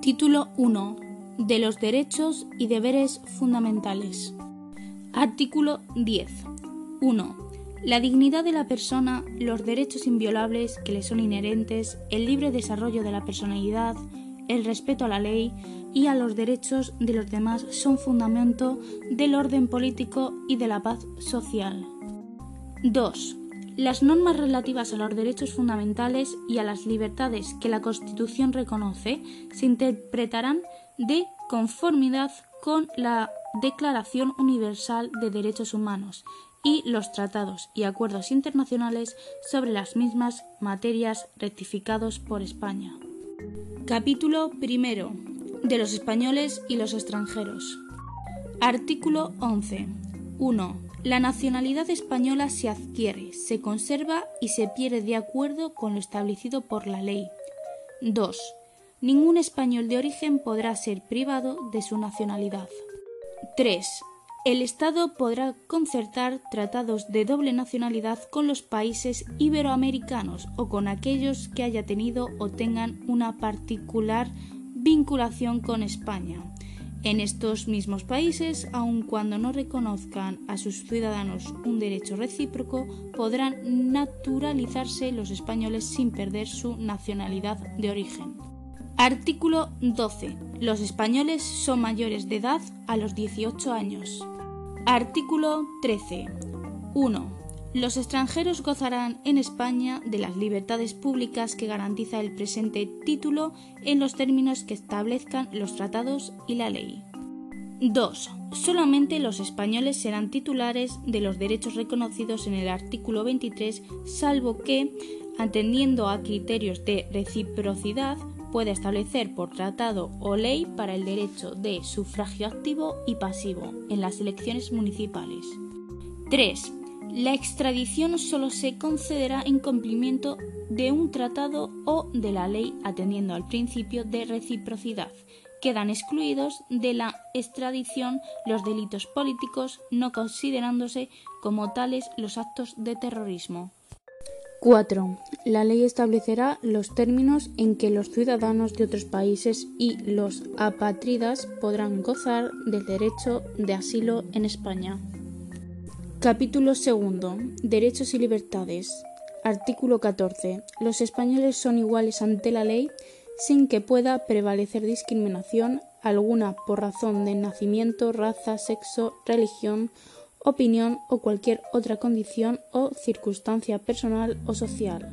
Título 1. De los derechos y deberes fundamentales. Artículo 10. 1. La dignidad de la persona, los derechos inviolables que le son inherentes, el libre desarrollo de la personalidad, el respeto a la ley y a los derechos de los demás son fundamento del orden político y de la paz social. 2. Las normas relativas a los derechos fundamentales y a las libertades que la Constitución reconoce se interpretarán de conformidad con la Declaración Universal de Derechos Humanos y los tratados y acuerdos internacionales sobre las mismas materias rectificados por España. Capítulo primero de los españoles y los extranjeros. Artículo 11. 1. La nacionalidad española se adquiere, se conserva y se pierde de acuerdo con lo establecido por la ley. 2. Ningún español de origen podrá ser privado de su nacionalidad. 3. El Estado podrá concertar tratados de doble nacionalidad con los países iberoamericanos o con aquellos que haya tenido o tengan una particular vinculación con España en estos mismos países, aun cuando no reconozcan a sus ciudadanos un derecho recíproco, podrán naturalizarse los españoles sin perder su nacionalidad de origen. Artículo 12. Los españoles son mayores de edad a los 18 años. Artículo 13. 1. Los extranjeros gozarán en España de las libertades públicas que garantiza el presente título en los términos que establezcan los tratados y la ley. 2. Solamente los españoles serán titulares de los derechos reconocidos en el artículo 23, salvo que, atendiendo a criterios de reciprocidad, pueda establecer por tratado o ley para el derecho de sufragio activo y pasivo en las elecciones municipales. 3. La extradición solo se concederá en cumplimiento de un tratado o de la ley atendiendo al principio de reciprocidad. Quedan excluidos de la extradición los delitos políticos, no considerándose como tales los actos de terrorismo. 4. La ley establecerá los términos en que los ciudadanos de otros países y los apátridas podrán gozar del derecho de asilo en España. Capítulo segundo. Derechos y libertades. Artículo 14. Los españoles son iguales ante la ley sin que pueda prevalecer discriminación alguna por razón de nacimiento, raza, sexo, religión, opinión o cualquier otra condición o circunstancia personal o social.